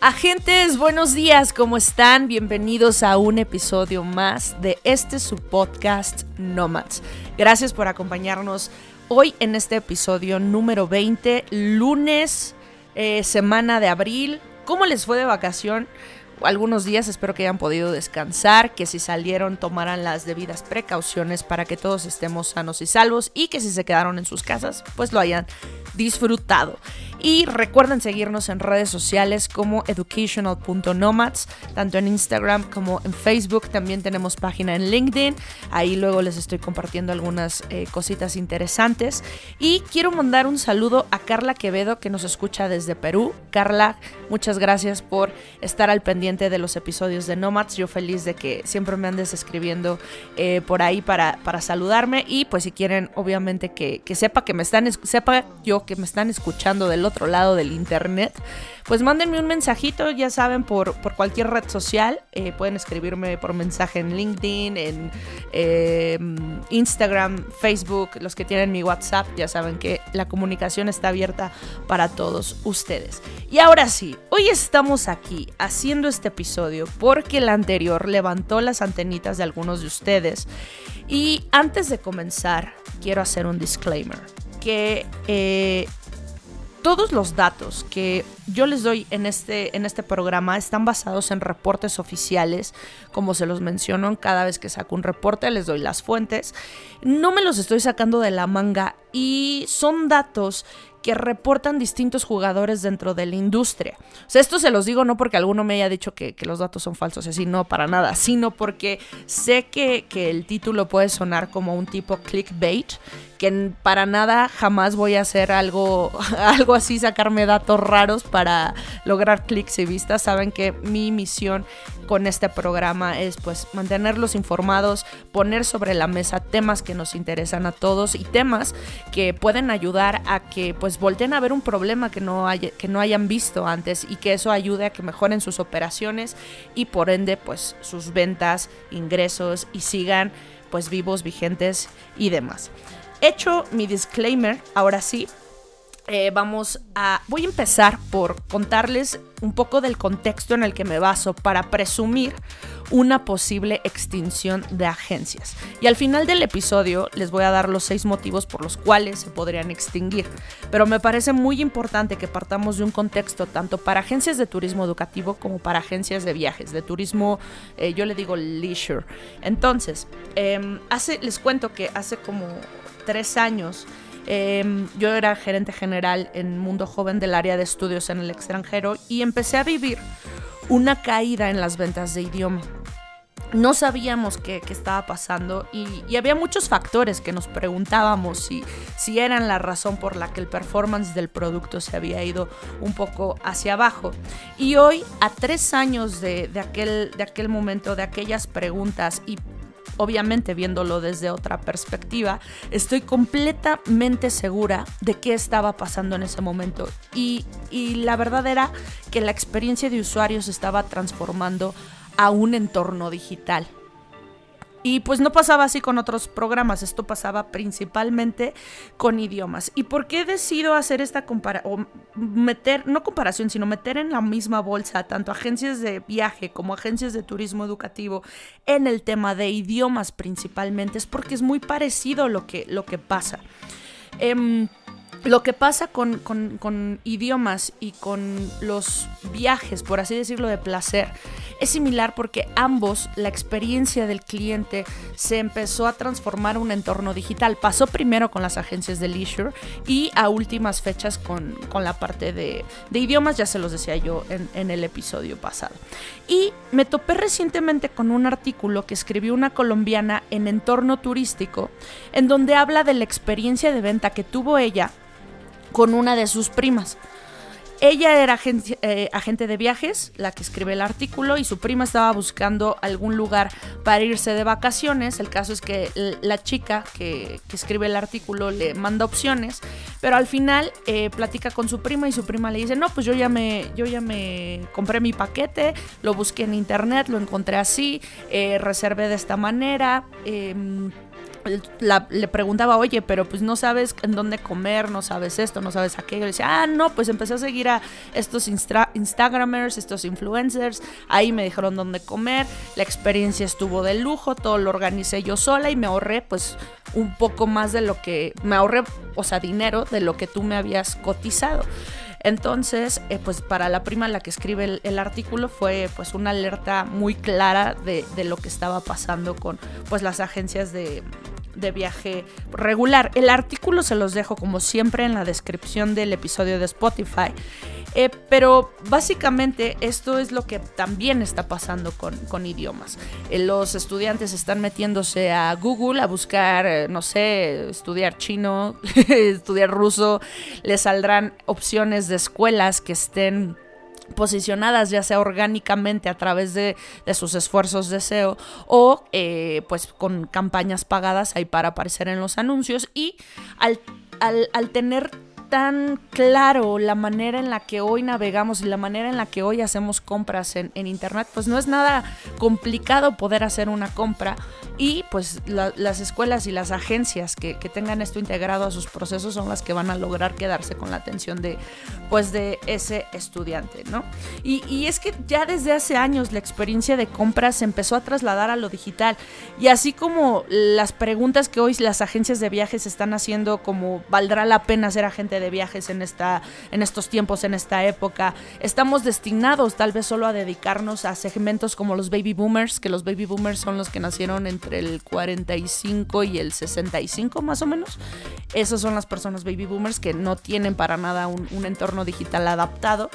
Agentes, buenos días, ¿cómo están? Bienvenidos a un episodio más de este su podcast Nomads. Gracias por acompañarnos hoy en este episodio número 20, lunes, eh, semana de abril. ¿Cómo les fue de vacación? algunos días espero que hayan podido descansar, que si salieron tomaran las debidas precauciones para que todos estemos sanos y salvos y que si se quedaron en sus casas pues lo hayan disfrutado. Y recuerden seguirnos en redes sociales como educational.nomads, tanto en Instagram como en Facebook. También tenemos página en LinkedIn. Ahí luego les estoy compartiendo algunas eh, cositas interesantes. Y quiero mandar un saludo a Carla Quevedo que nos escucha desde Perú. Carla, muchas gracias por estar al pendiente de los episodios de Nomads. Yo feliz de que siempre me andes escribiendo eh, por ahí para, para saludarme. Y pues si quieren, obviamente que, que sepa que me están, sepa yo que me están escuchando del otro lado del internet, pues mándenme un mensajito, ya saben, por, por cualquier red social. Eh, pueden escribirme por mensaje en LinkedIn, en eh, Instagram, Facebook, los que tienen mi WhatsApp, ya saben que la comunicación está abierta para todos ustedes. Y ahora sí, hoy estamos aquí haciendo este episodio porque el anterior levantó las antenitas de algunos de ustedes. Y antes de comenzar, quiero hacer un disclaimer. Que eh, todos los datos que yo les doy en este, en este programa están basados en reportes oficiales, como se los menciono cada vez que saco un reporte, les doy las fuentes. No me los estoy sacando de la manga y son datos que reportan distintos jugadores dentro de la industria. O sea, esto se los digo no porque alguno me haya dicho que, los datos son falsos, así no, para nada, sino porque sé que, que el título puede sonar como un tipo clickbait, que para nada jamás voy a hacer algo, algo así, sacarme datos raros para lograr clics y vistas. Saben que mi misión con este programa es pues mantenerlos informados, poner sobre la mesa temas que nos interesan a todos y temas que pueden ayudar a que pues volteen a ver un problema que no, que no hayan visto antes y que eso ayude a que mejoren sus operaciones y por ende pues sus ventas, ingresos y sigan pues vivos, vigentes y demás. Hecho mi disclaimer, ahora sí, eh, vamos a. Voy a empezar por contarles un poco del contexto en el que me baso para presumir una posible extinción de agencias. Y al final del episodio les voy a dar los seis motivos por los cuales se podrían extinguir. Pero me parece muy importante que partamos de un contexto tanto para agencias de turismo educativo como para agencias de viajes, de turismo, eh, yo le digo leisure. Entonces, em, hace, les cuento que hace como tres años Em, yo era gerente general en Mundo Joven del área de estudios en el extranjero y empecé a vivir una caída en las ventas de idioma. No sabíamos qué, estaba pasando y, había muchos factores que nos preguntábamos si, si eran la razón por la que el performance del producto se había ido un poco hacia abajo. Y hoy, a tres años de, aquel, de aquel momento, de aquellas preguntas y obviamente viéndolo desde otra perspectiva, estoy completamente segura de qué estaba pasando en ese momento. Y, la verdad era que la experiencia de usuario se estaba transformando a un entorno digital. Y pues no pasaba así con otros programas, esto pasaba principalmente con idiomas. ¿Y por qué decido hacer esta comparación, meter, no comparación, sino meter en la misma bolsa tanto agencias de viaje como agencias de turismo educativo en el tema de idiomas principalmente? Es porque es muy parecido lo que, lo que pasa. Em, lo que pasa con, idiomas y con los viajes, por así decirlo, de placer, es similar porque ambos, la experiencia del cliente se empezó a transformar en un entorno digital. Pasó primero con las agencias de leisure y a últimas fechas con, la parte de, idiomas, ya se los decía yo en, en el episodio pasado. Y me topé recientemente con un artículo que escribió una colombiana en entorno turístico, en donde habla de la experiencia de venta que tuvo ella con una de sus primas. Ella era eh, agente, de viajes, la que escribe el artículo, y su prima estaba buscando algún lugar para irse de vacaciones. El caso es que la chica que, escribe el artículo le manda opciones, pero al final eh, platica con su prima y su prima le dice, no, pues yo ya me, yo ya me compré mi paquete, lo busqué en internet, lo encontré así, eh, reservé de esta manera. Em, le preguntaba, oye, pero pues no sabes en dónde comer, no sabes esto, no sabes aquello. Le decía, ah, no, pues empecé a seguir a estos Instagramers, estos influencers. Ahí me dijeron dónde comer. La experiencia estuvo de lujo, todo lo organicé yo sola y me ahorré, pues, un poco más de lo que. Me ahorré, o sea, dinero de lo que tú me habías cotizado. Entonces, eh, pues para la prima la que escribe el, artículo fue pues una alerta muy clara de, de, lo que estaba pasando con pues las agencias de, de viaje regular. El artículo se los dejo como siempre en la descripción del episodio de Spotify. Eh, pero básicamente esto es lo que también está pasando con, idiomas. Eh, los estudiantes están metiéndose a Google a buscar, eh, no sé, estudiar chino, estudiar ruso. Les saldrán opciones de escuelas que estén posicionadas ya sea orgánicamente a través de, sus esfuerzos de SEO o pues con campañas pagadas ahí para aparecer en los anuncios y al, al tener tan claro la manera en la que hoy navegamos y la manera en la que hoy hacemos compras en, Internet, pues no es nada complicado poder hacer una compra y pues las escuelas y las agencias que, tengan esto integrado a sus procesos son las que van a lograr quedarse con la atención de pues de ese estudiante, ¿no? Y, y es que ya desde hace años la experiencia de compras se empezó a trasladar a lo digital y así como las preguntas que hoy las agencias de viajes están haciendo como valdrá la pena ser agente de viajes en, esta, en estos tiempos, en esta época. Estamos destinados tal vez solo a dedicarnos a segmentos como los baby boomers, que los baby boomers son los que nacieron entre el 45 y el 65 más o menos. Esas son las personas baby boomers que no tienen para nada un, entorno digital adaptado.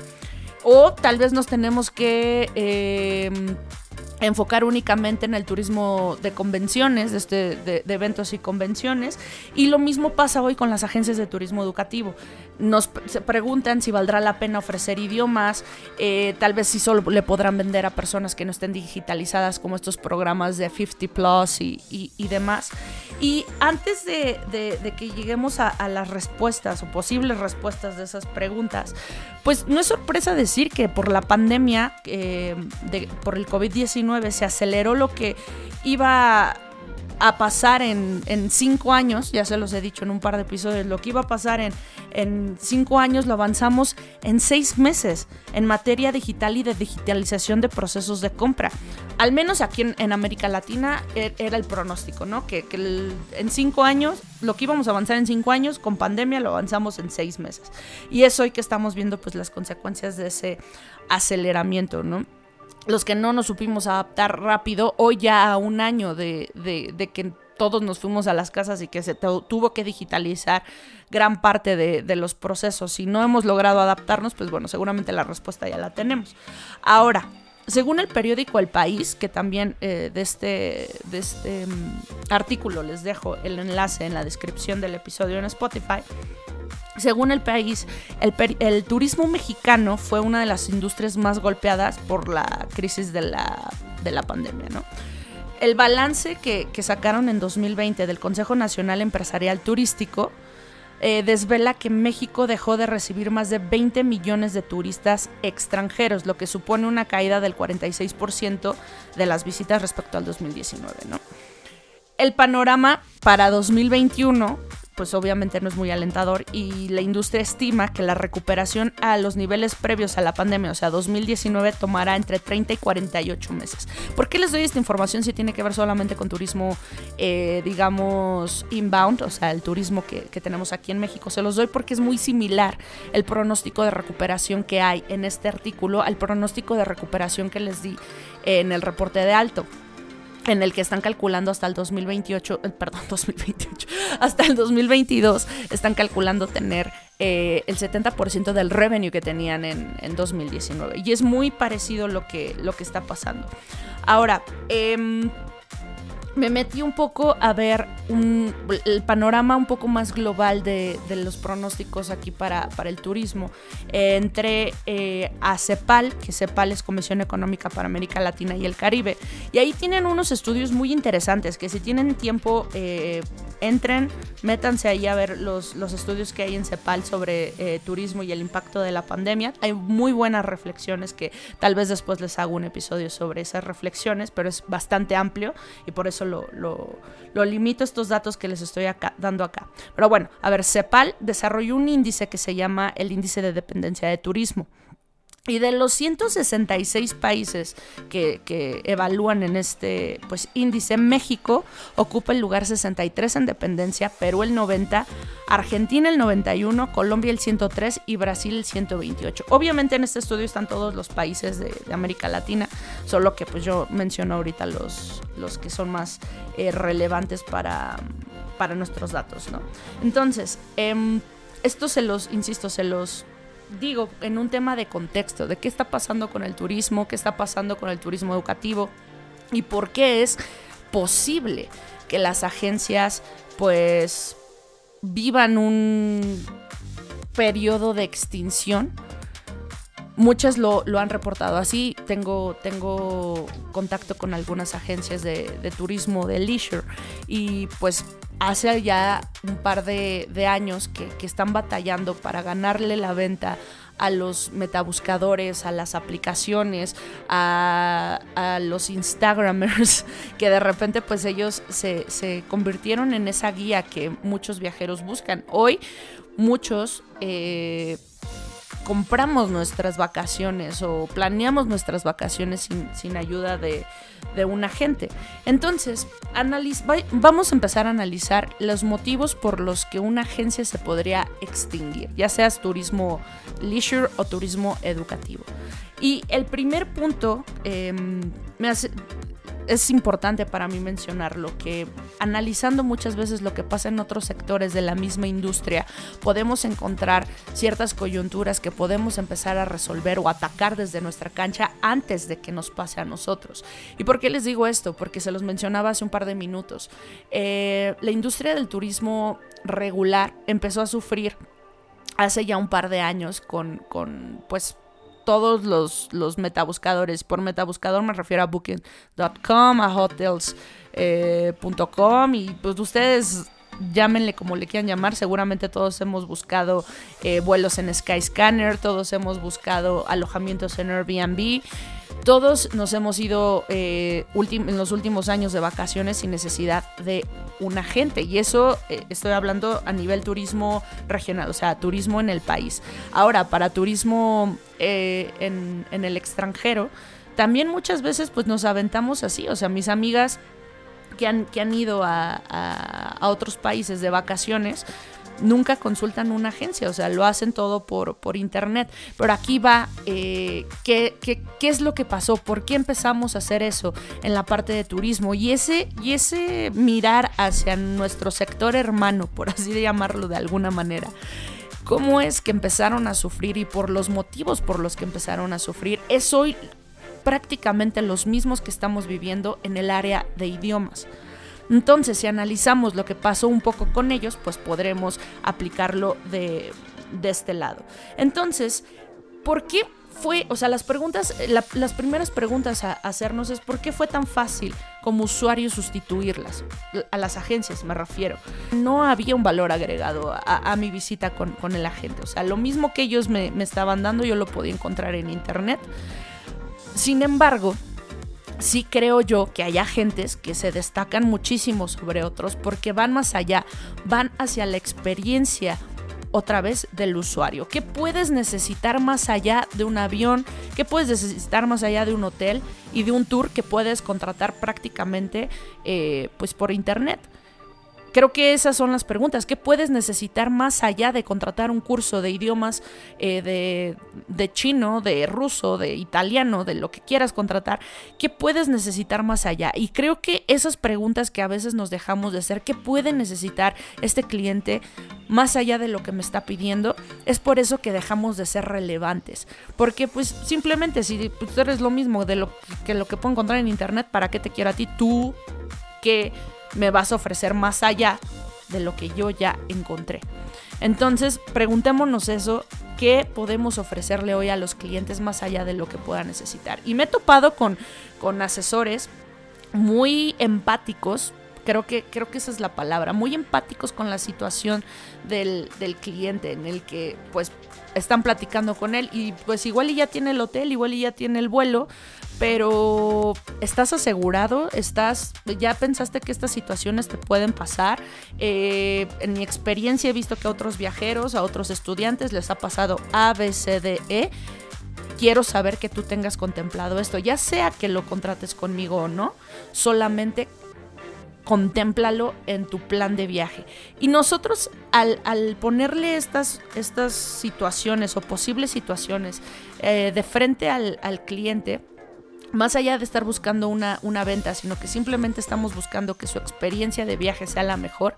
O tal vez nos tenemos que... Eh, enfocar únicamente en el turismo de convenciones, este, de, eventos y convenciones. Y lo mismo pasa hoy con las agencias de turismo educativo. Nos se preguntan si valdrá la pena ofrecer idiomas, eh, tal vez si solo le podrán vender a personas que no estén digitalizadas como estos programas de 50 Plus y, demás. Y antes de, que lleguemos a, las respuestas o posibles respuestas de esas preguntas, pues no es sorpresa decir que por la pandemia, eh, por el COVID-19, se aceleró lo que iba a pasar en, cinco años, ya se los he dicho en un par de episodios, lo que iba a pasar en, cinco años lo avanzamos en seis meses en materia digital y de digitalización de procesos de compra. Al menos aquí en, América Latina e, era el pronóstico, ¿no? Que, en cinco años, lo que íbamos a avanzar en cinco años, con pandemia lo avanzamos en seis meses. Y es hoy que estamos viendo pues las consecuencias de ese aceleramiento, ¿no? Los que no nos supimos adaptar rápido, hoy ya a un año de, que todos nos fuimos a las casas y que se tuvo que digitalizar gran parte de, los procesos. Si no hemos logrado adaptarnos, pues bueno, seguramente la respuesta ya la tenemos. Ahora, según el periódico El País, que también eh, de este, de este mm, artículo les dejo el enlace en la descripción del episodio en Spotify, según el país, el, turismo mexicano fue una de las industrias más golpeadas por la crisis de la, pandemia, ¿no? El balance que, sacaron en 2020 del Consejo Nacional Empresarial Turístico eh, desvela que México dejó de recibir más de 20 millones de turistas extranjeros, lo que supone una caída del 46% de las visitas respecto al 2019, ¿no? El panorama para 2021 pues obviamente no es muy alentador y la industria estima que la recuperación a los niveles previos a la pandemia, o sea, 2019, tomará entre 30 y 48 meses. ¿Por qué les doy esta información si tiene que ver solamente con turismo, eh, digamos, inbound, o sea, el turismo que, tenemos aquí en México? Se los doy porque es muy similar el pronóstico de recuperación que hay en este artículo al pronóstico de recuperación que les di en el reporte de alto en el que están calculando hasta el 2028, eh, perdón, 2028, hasta el 2022 están calculando tener eh, el 70% del revenue que tenían en, 2019. Y es muy parecido lo que, lo que está pasando. Ahora, em, me metí un poco a ver el panorama un poco más global de, los pronósticos aquí para, el turismo. entré eh, a CEPAL, que CEPAL es Comisión Económica para América Latina y el Caribe, y ahí tienen unos estudios muy interesantes que si tienen tiempo eh, entren, métanse ahí a ver los, los estudios que hay en CEPAL sobre eh, turismo y el impacto de la pandemia. Hay muy buenas reflexiones que tal vez después les hago un episodio sobre esas reflexiones, pero es bastante amplio y por eso lo, lo, limito a estos datos que les estoy dando acá. Pero bueno, a ver, CEPAL desarrolló un índice que se llama el índice de dependencia de turismo. Y de los 166 países que, evalúan en este pues, índice, México ocupa el lugar 63 en dependencia, Perú el 90, Argentina el 91, Colombia el 103 y Brasil el 128. Obviamente en este estudio están todos los países de, América Latina, solo que pues yo menciono ahorita los, los que son más eh, relevantes para, para nuestros datos. ¿no? Entonces, em, esto se los, insisto, se los digo, en un tema de contexto, de qué está pasando con el turismo, qué está pasando con el turismo educativo y por qué es posible que las agencias pues vivan un periodo de extinción. Muchas lo, han reportado así. Tengo, tengo contacto con algunas agencias de, de turismo de leisure y pues hace ya un par de, años que, están batallando para ganarle la venta a los metabuscadores, a las aplicaciones, a, los Instagramers, que de repente pues ellos se, convirtieron en esa guía que muchos viajeros buscan. Hoy muchos... Eh, compramos nuestras vacaciones o planeamos nuestras vacaciones sin, ayuda de, un agente. Entonces, vamos a empezar a analizar los motivos por los que una agencia se podría extinguir, ya seas turismo leisure o turismo educativo. Y el primer punto em, me hace, es importante para mí mencionarlo, que analizando muchas veces lo que pasa en otros sectores de la misma industria, podemos encontrar ciertas coyunturas que podemos empezar a resolver o atacar desde nuestra cancha antes de que nos pase a nosotros. ¿Y por qué les digo esto? Porque se los mencionaba hace un par de minutos. Eh, la industria del turismo regular empezó a sufrir hace ya un par de años con, con pues todos los, los metabuscadores. Por metabuscador me refiero a booking.com, a hotels.com eh, y pues ustedes llámenle como le quieran llamar, seguramente todos hemos buscado eh, vuelos en Skyscanner, todos hemos buscado alojamientos en Airbnb. Todos nos hemos ido eh, en los últimos años de vacaciones sin necesidad de un agente. Y eso eh, estoy hablando a nivel turismo regional, o sea, turismo en el país. Ahora, para turismo eh, en, el extranjero, también muchas veces pues nos aventamos así. O sea, mis amigas que han, que han ido a, a otros países de vacaciones, nunca consultan una agencia, o sea, lo hacen todo por, por internet. Pero aquí va, eh, ¿qué, es lo que pasó? ¿Por qué empezamos a hacer eso en la parte de turismo? Y ese, y ese mirar hacia nuestro sector hermano, por así llamarlo de alguna manera. ¿Cómo es que empezaron a sufrir y por los motivos por los que empezaron a sufrir? Es hoy prácticamente los mismos que estamos viviendo en el área de idiomas. Entonces, si analizamos lo que pasó un poco con ellos, pues podremos aplicarlo de, este lado. Entonces, ¿por qué fue, o sea, las preguntas, las primeras preguntas a hacernos es por qué fue tan fácil como usuario sustituirlas, a las agencias me refiero. No había un valor agregado a, mi visita con, el agente, o sea, lo mismo que ellos me, me estaban dando yo lo podía encontrar en internet. Sin embargo, sí creo yo que hay agentes que se destacan muchísimo sobre otros porque van más allá, van hacia la experiencia otra vez del usuario. ¿Qué puedes necesitar más allá de un avión? ¿Qué puedes necesitar más allá de un hotel y de un tour que puedes contratar prácticamente eh, pues por internet? Creo que esas son las preguntas. ¿Qué puedes necesitar más allá de contratar un curso de idiomas eh, de, de, chino, de ruso, de italiano, de lo que quieras contratar? ¿Qué puedes necesitar más allá? Y creo que esas preguntas que a veces nos dejamos de hacer, ¿qué puede necesitar este cliente más allá de lo que me está pidiendo? Es por eso que dejamos de ser relevantes. Porque pues simplemente si tú eres lo mismo de lo que lo que puedo encontrar en internet, ¿para qué te quiero a ti? Tú ¿qué me vas a ofrecer más allá de lo que yo ya encontré? Entonces, preguntémonos eso, ¿qué podemos ofrecerle hoy a los clientes más allá de lo que pueda necesitar? Y me he topado con, con asesores muy empáticos, creo que, creo que esa es la palabra, muy empáticos con la situación del, del cliente, en el que pues están platicando con él y pues igual y ya tiene el hotel, igual y ya tiene el vuelo, pero ¿estás asegurado? ¿Estás, ya pensaste que estas situaciones te pueden pasar? Eh, en mi experiencia he visto que a otros viajeros, a otros estudiantes les ha pasado A, B, C, D, E quiero saber que tú tengas contemplado esto, ya sea que lo contrates conmigo o no, solamente contémplalo en tu plan de viaje. Y nosotros al, ponerle estas, estas situaciones o posibles situaciones eh, de frente al, al, cliente, más allá de estar buscando una, una venta, sino que simplemente estamos buscando que su experiencia de viaje sea la mejor,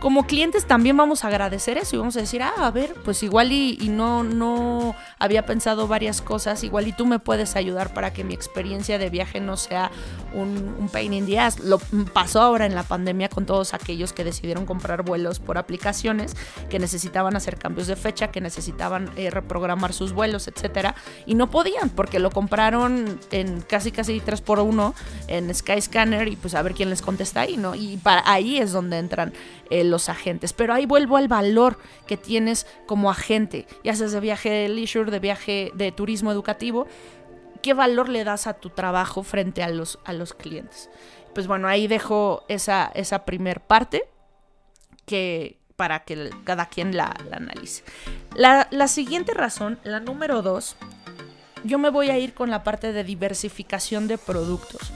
como clientes también vamos a agradecer eso y vamos a decir, ah, a ver, pues igual y, no, no había pensado varias cosas, igual y tú me puedes ayudar para que mi experiencia de viaje no sea un, pain in the ass. Lo pasó ahora en la pandemia con todos aquellos que decidieron comprar vuelos por aplicaciones, que necesitaban hacer cambios de fecha, que necesitaban eh, reprogramar sus vuelos, etcétera, y no podían porque lo compraron en casi casi 3 por 1 en Skyscanner y pues a ver quién les contesta ahí, ¿no? Y para ahí es donde entran eh, los agentes. Pero ahí vuelvo al valor que tienes como agente, ya seas de viaje de leisure, de viaje de turismo educativo. ¿Qué valor le das a tu trabajo frente a los, a los clientes? Pues bueno, ahí dejo esa, esa primer parte que, para que cada quien la, analice. La, la, siguiente razón, la número dos, yo me voy a ir con la parte de diversificación de productos.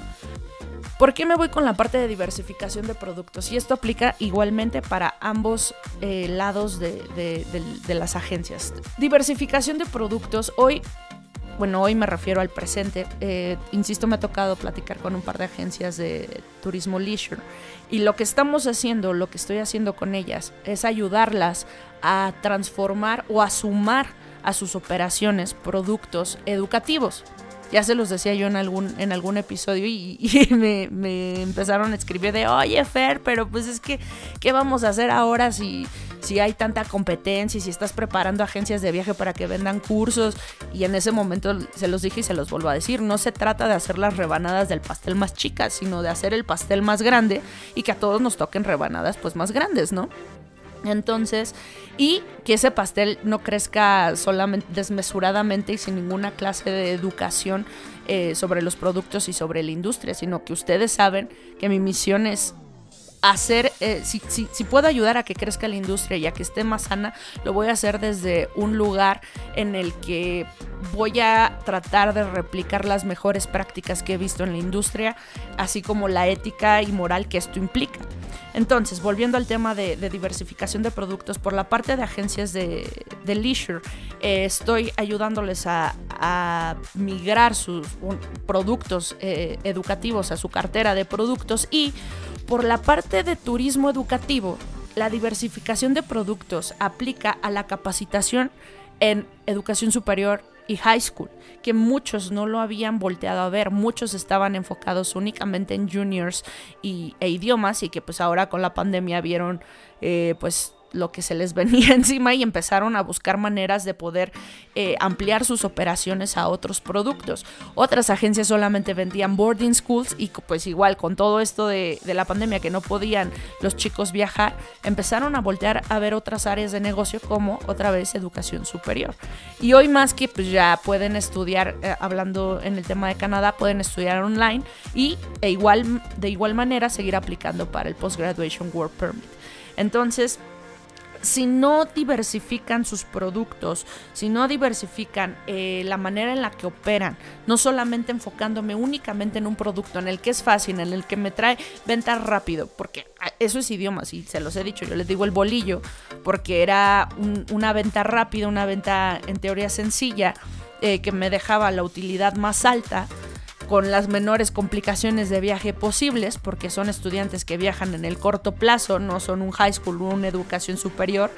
¿Por qué me voy con la parte de diversificación de productos? Y esto aplica igualmente para ambos eh, lados de, las agencias. Diversificación de productos. Hoy bueno, hoy me refiero al presente. Eh, insisto, me ha tocado platicar con un par de agencias de turismo leisure. Y lo que estamos haciendo, lo que estoy haciendo con ellas, es ayudarlas a transformar o a sumar a sus operaciones productos educativos ya se los decía yo en algún, en algún episodio y, me, empezaron a escribir de, oye Fer, pero pues es que, ¿qué vamos a hacer ahora si, si hay tanta competencia y si estás preparando agencias de viaje para que vendan cursos? Y en ese momento se los dije y se los vuelvo a decir, no se trata de hacer las rebanadas del pastel más chicas, sino de hacer el pastel más grande y que a todos nos toquen rebanadas pues más grandes, ¿no? Entonces, y que ese pastel no crezca solamente desmesuradamente y sin ninguna clase de educación eh, sobre los productos y sobre la industria, sino que ustedes saben que mi misión es hacer, eh, si, si, puedo ayudar a que crezca la industria y a que esté más sana, lo voy a hacer desde un lugar en el que voy a tratar de replicar las mejores prácticas que he visto en la industria, así como la ética y moral que esto implica. Entonces, volviendo al tema de, diversificación de productos, por la parte de agencias de, leisure, eh, estoy ayudándoles a, migrar sus productos eh, educativos a su cartera de productos y por la parte de turismo educativo, la diversificación de productos aplica a la capacitación en educación superior y high school, que muchos no lo habían volteado a ver, muchos estaban enfocados únicamente en juniors y, e idiomas y que pues ahora con la pandemia vieron eh, pues lo que se les venía encima y empezaron a buscar maneras de poder eh, ampliar sus operaciones a otros productos. Otras agencias solamente vendían boarding schools y pues igual con todo esto de, la pandemia que no podían los chicos viajar, empezaron a voltear a ver otras áreas de negocio como otra vez educación superior. Y hoy más que pues ya pueden estudiar, eh, hablando en el tema de Canadá, pueden estudiar online y e igual, de igual manera seguir aplicando para el Postgraduation Work Permit. Entonces, si no diversifican sus productos, si no diversifican eh, la manera en la que operan, no solamente enfocándome únicamente en un producto en el que es fácil, en el que me trae venta rápido, porque ah, eso es idiomas y se los he dicho, yo les digo el bolillo, porque era una venta rápida, una venta en teoría sencilla, eh, que me dejaba la utilidad más alta con las menores complicaciones de viaje posibles, porque son estudiantes que viajan en el corto plazo, no son un high school una educación superior,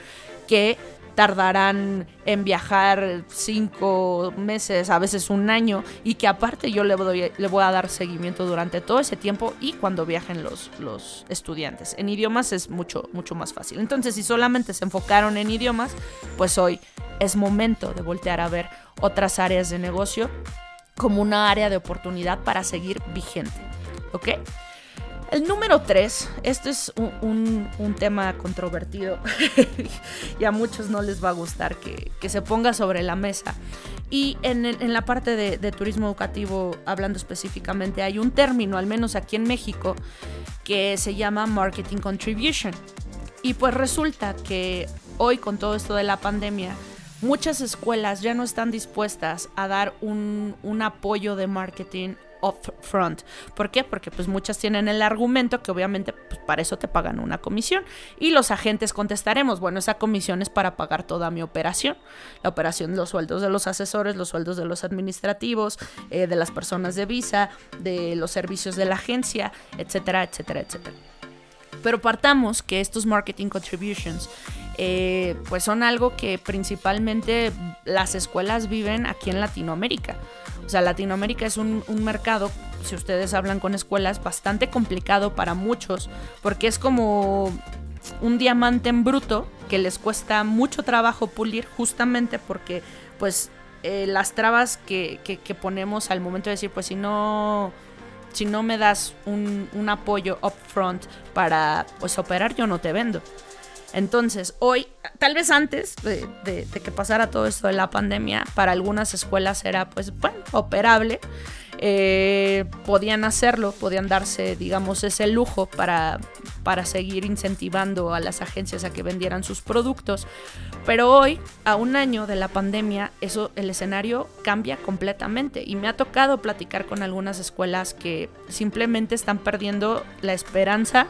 que tardarán en viajar cinco meses, a veces un año, y que aparte yo le, le voy a dar seguimiento durante todo ese tiempo y cuando viajen los, los estudiantes. En idiomas es mucho, mucho más fácil. Entonces, si solamente se enfocaron en idiomas, pues hoy es momento de voltear a ver otras áreas de negocio como una área de oportunidad para seguir vigente. ¿Ok? El número tres, esto es un, tema controvertido y a muchos no les va a gustar que, se ponga sobre la mesa. Y en, la parte de, turismo educativo, hablando específicamente, hay un término, al menos aquí en México, que se llama marketing contribution. Y pues resulta que hoy con todo esto de la pandemia, muchas escuelas ya no están dispuestas a dar un, apoyo de marketing upfront. ¿Por qué? Porque pues muchas tienen el argumento que obviamente pues, para eso te pagan una comisión. Y los agentes contestaremos, bueno, esa comisión es para pagar toda mi operación. La operación, los sueldos de los asesores, los sueldos de los administrativos, eh, de las personas de visa, de los servicios de la agencia, etcétera, etcétera, etcétera. Pero partamos que estos marketing contributions eh, pues son algo que principalmente las escuelas viven aquí en Latinoamérica. O sea, Latinoamérica es un, mercado, si ustedes hablan con escuelas, bastante complicado para muchos, porque es como un diamante en bruto que les cuesta mucho trabajo pulir justamente porque pues eh, las trabas que, ponemos al momento de decir pues si no si no me das un, un apoyo upfront para pues operar yo no te vendo entonces, hoy, tal vez antes de, que pasara todo esto de la pandemia, para algunas escuelas era, pues, bueno, operable. Eh, podían hacerlo, podían darse, digamos, ese lujo para, para seguir incentivando a las agencias a que vendieran sus productos. Pero hoy, a un año de la pandemia, eso, el escenario cambia completamente. Y me ha tocado platicar con algunas escuelas que simplemente están perdiendo la esperanza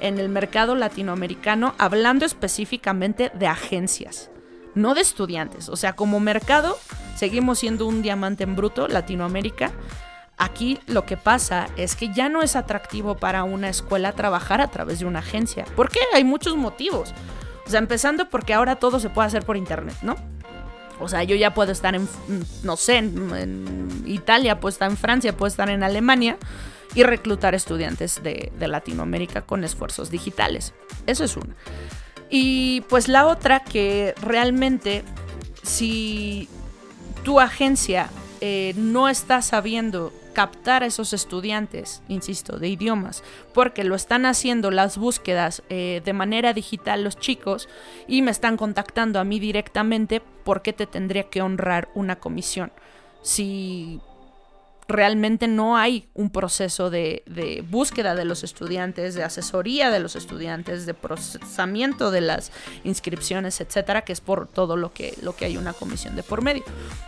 en el mercado latinoamericano, hablando específicamente de agencias, no de estudiantes. O sea, como mercado, seguimos siendo un diamante en bruto, Latinoamérica. Aquí lo que pasa es que ya no es atractivo para una escuela trabajar a través de una agencia. ¿Por qué? Hay muchos motivos. O sea, empezando porque ahora todo se puede hacer por internet, ¿no? O sea, yo ya puedo estar en, no sé, en, Italia, puedo estar en Francia, puedo estar en Alemania y reclutar estudiantes de, Latinoamérica con esfuerzos digitales. Eso es una. Y pues la otra que realmente si tu agencia eh, no está sabiendo captar a esos estudiantes, insisto, de idiomas, porque lo están haciendo las búsquedas eh, de manera digital los chicos y me están contactando a mí directamente, ¿por qué te tendría que honrar una comisión? Si realmente no hay un proceso de, búsqueda de los estudiantes, de asesoría de los estudiantes, de procesamiento de las inscripciones, etcétera, que es por todo lo que, lo que hay una comisión de por medio.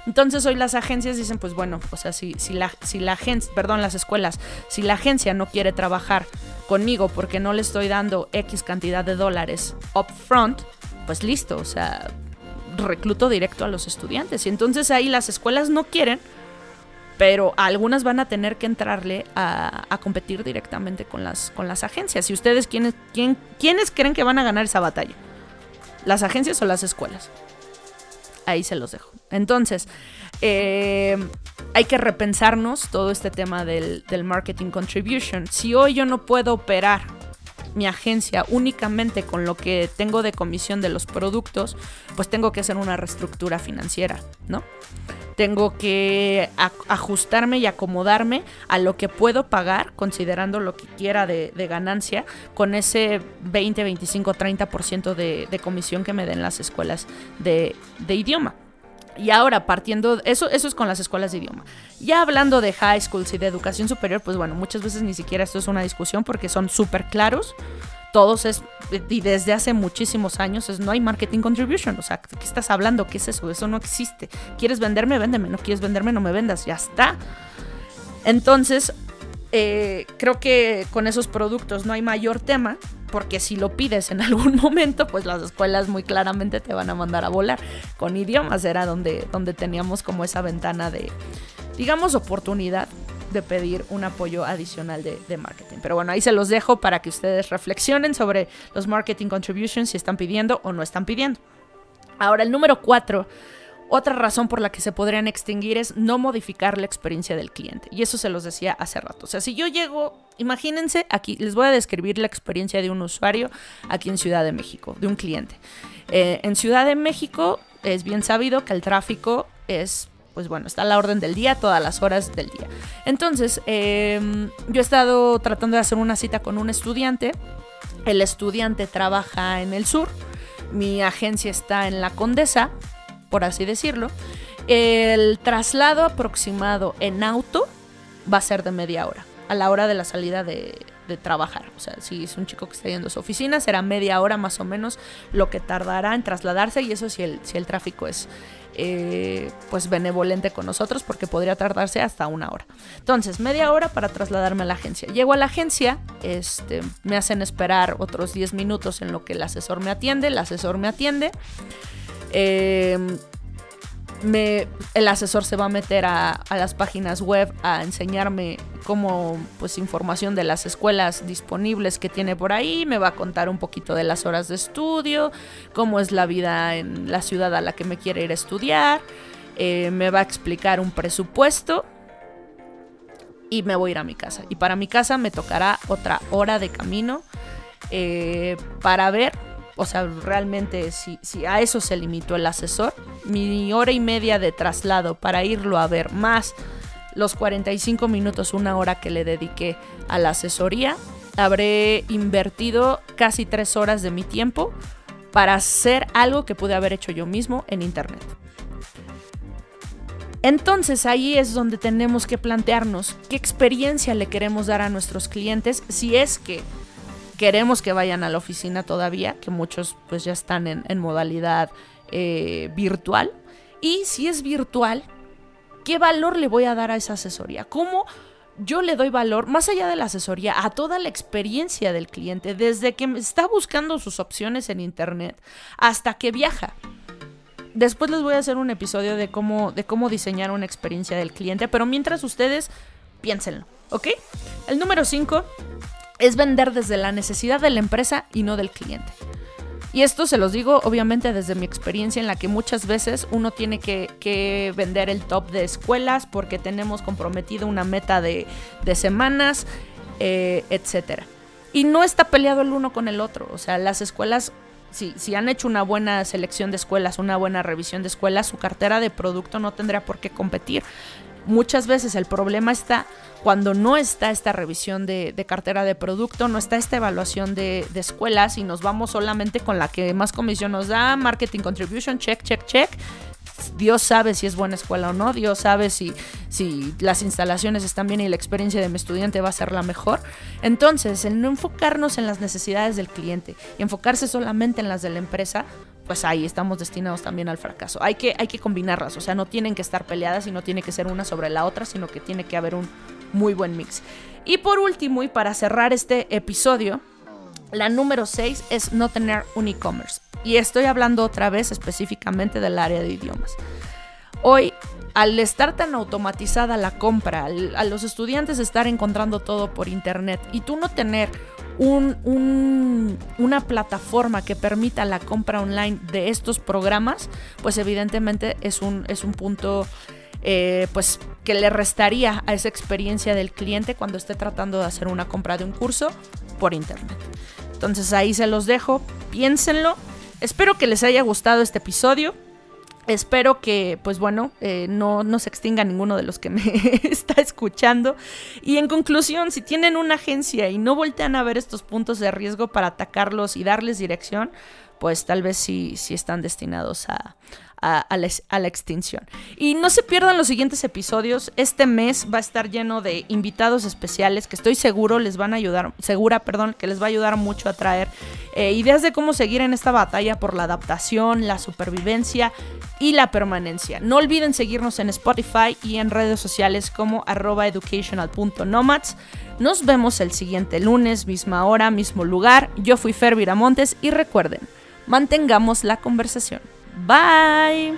Entonces hoy las agencias dicen, pues bueno, o sea, si, la, si la agencia, perdón, las escuelas, si la agencia no quiere trabajar conmigo porque no le estoy dando X cantidad de dólares upfront, pues listo, o sea, recluto directo a los estudiantes. Y entonces ahí las escuelas no quieren pero algunas van a tener que entrarle a, competir directamente con las, con las agencias. ¿Y ustedes quiénes, quién, quiénes creen que van a ganar esa batalla? ¿Las agencias o las escuelas? Ahí se los dejo. Entonces, eh, hay que repensarnos todo este tema del, del marketing contribution. Si hoy yo no puedo operar mi agencia únicamente con lo que tengo de comisión de los productos, pues tengo que hacer una reestructura financiera, ¿no? Tengo que ajustarme y acomodarme a lo que puedo pagar, considerando lo que quiera de, ganancia, con ese 20, 25, 30% de, de comisión que me den las escuelas de, idioma. Y ahora, partiendo, eso, eso es con las escuelas de idioma. Ya hablando de high schools y de educación superior, pues bueno, muchas veces ni siquiera esto es una discusión porque son súper claros todos es, y desde hace muchísimos años, es, no hay marketing contribution. O sea, ¿qué estás hablando? ¿Qué es eso? Eso no existe. ¿Quieres venderme? Véndeme. No quieres venderme, no me vendas. Ya está. Entonces, eh, creo que con esos productos no hay mayor tema, porque si lo pides en algún momento, pues las escuelas muy claramente te van a mandar a volar. Con idiomas era donde, donde teníamos como esa ventana de, digamos, oportunidad de pedir un apoyo adicional de, marketing. Pero bueno, ahí se los dejo para que ustedes reflexionen sobre los marketing contributions, si están pidiendo o no están pidiendo. Ahora, el número cuatro, otra razón por la que se podrían extinguir es no modificar la experiencia del cliente. Y eso se los decía hace rato. O sea, si yo llego, imagínense, aquí les voy a describir la experiencia de un usuario aquí en Ciudad de México, de un cliente. Eh, en Ciudad de México es bien sabido que el tráfico es pues bueno, está a la orden del día, todas las horas del día. Entonces, em, yo he estado tratando de hacer una cita con un estudiante. El estudiante trabaja en el sur, mi agencia está en la Condesa, por así decirlo. El traslado aproximado en auto va a ser de media hora, a la hora de la salida de, trabajar. O sea, si es un chico que está yendo a su oficina, será media hora más o menos lo que tardará en trasladarse y eso si el, si el tráfico es, eh, pues benevolente con nosotros porque podría tardarse hasta una hora. Entonces, media hora para trasladarme a la agencia. Llego a la agencia, este, me hacen esperar otros 10 minutos en lo que el asesor me atiende, el asesor me atiende. Eh, el asesor se va a meter a, las páginas web a enseñarme como pues información de las escuelas disponibles que tiene por ahí, me va a contar un poquito de las horas de estudio, cómo es la vida en la ciudad a la que me quiere ir a estudiar, eh, me va a explicar un presupuesto y me voy a ir a mi casa. Y para mi casa me tocará otra hora de camino eh, para ver o sea, realmente si, a eso se limitó el asesor, mi hora y media de traslado para irlo a ver, más los 45 minutos, una hora que le dediqué a la asesoría, habré invertido casi tres horas de mi tiempo para hacer algo que pude haber hecho yo mismo en Internet. Entonces ahí es donde tenemos que plantearnos qué experiencia le queremos dar a nuestros clientes si es que queremos que vayan a la oficina todavía, que muchos pues ya están en, modalidad eh, virtual. Y si es virtual, ¿qué valor le voy a dar a esa asesoría? ¿Cómo yo le doy valor, más allá de la asesoría, a toda la experiencia del cliente, desde que está buscando sus opciones en Internet hasta que viaja? Después les voy a hacer un episodio de cómo, de cómo diseñar una experiencia del cliente, pero mientras ustedes piénsenlo, ¿ok? El número 5 es vender desde la necesidad de la empresa y no del cliente. Y esto se los digo obviamente desde mi experiencia en la que muchas veces uno tiene que, vender el top de escuelas porque tenemos comprometido una meta de, semanas, eh, etc. Y no está peleado el uno con el otro. O sea, las escuelas, si, si han hecho una buena selección de escuelas, una buena revisión de escuelas, su cartera de producto no tendría por qué competir. Muchas veces el problema está cuando no está esta revisión de, cartera de producto, no está esta evaluación de, escuelas y nos vamos solamente con la que más comisión nos da, marketing contribution, check, check, check. Dios sabe si es buena escuela o no, Dios sabe si, si las instalaciones están bien y la experiencia de mi estudiante va a ser la mejor. Entonces, el no enfocarnos en las necesidades del cliente y enfocarse solamente en las de la empresa, pues ahí estamos destinados también al fracaso. Hay que, hay que combinarlas, o sea, no tienen que estar peleadas y no tiene que ser una sobre la otra, sino que tiene que haber un, muy buen mix. Y por último, y para cerrar este episodio, la número 6 es no tener un e-commerce. Y estoy hablando otra vez específicamente del área de idiomas. Hoy, al estar tan automatizada la compra, a los estudiantes estar encontrando todo por internet y tú no tener un, una plataforma que permita la compra online de estos programas, pues evidentemente es un, es un punto eh, pues que le restaría a esa experiencia del cliente cuando esté tratando de hacer una compra de un curso por internet. Entonces ahí se los dejo, piénsenlo. Espero que les haya gustado este episodio. Espero que, pues bueno, eh, no, no, se extinga ninguno de los que me está escuchando. Y en conclusión, si tienen una agencia y no voltean a ver estos puntos de riesgo para atacarlos y darles dirección, pues tal vez sí, sí están destinados a, a, la, extinción. Y no se pierdan los siguientes episodios. Este mes va a estar lleno de invitados especiales que estoy seguro les van a ayudar, segura, perdón, que les va a ayudar mucho a traer eh, ideas de cómo seguir en esta batalla por la adaptación, la supervivencia y la permanencia. No olviden seguirnos en Spotify y en redes sociales como arroba educational.nomads. Nos vemos el siguiente lunes, misma hora, mismo lugar. Yo fui Fer Viramontes y recuerden, mantengamos la conversación. Bye.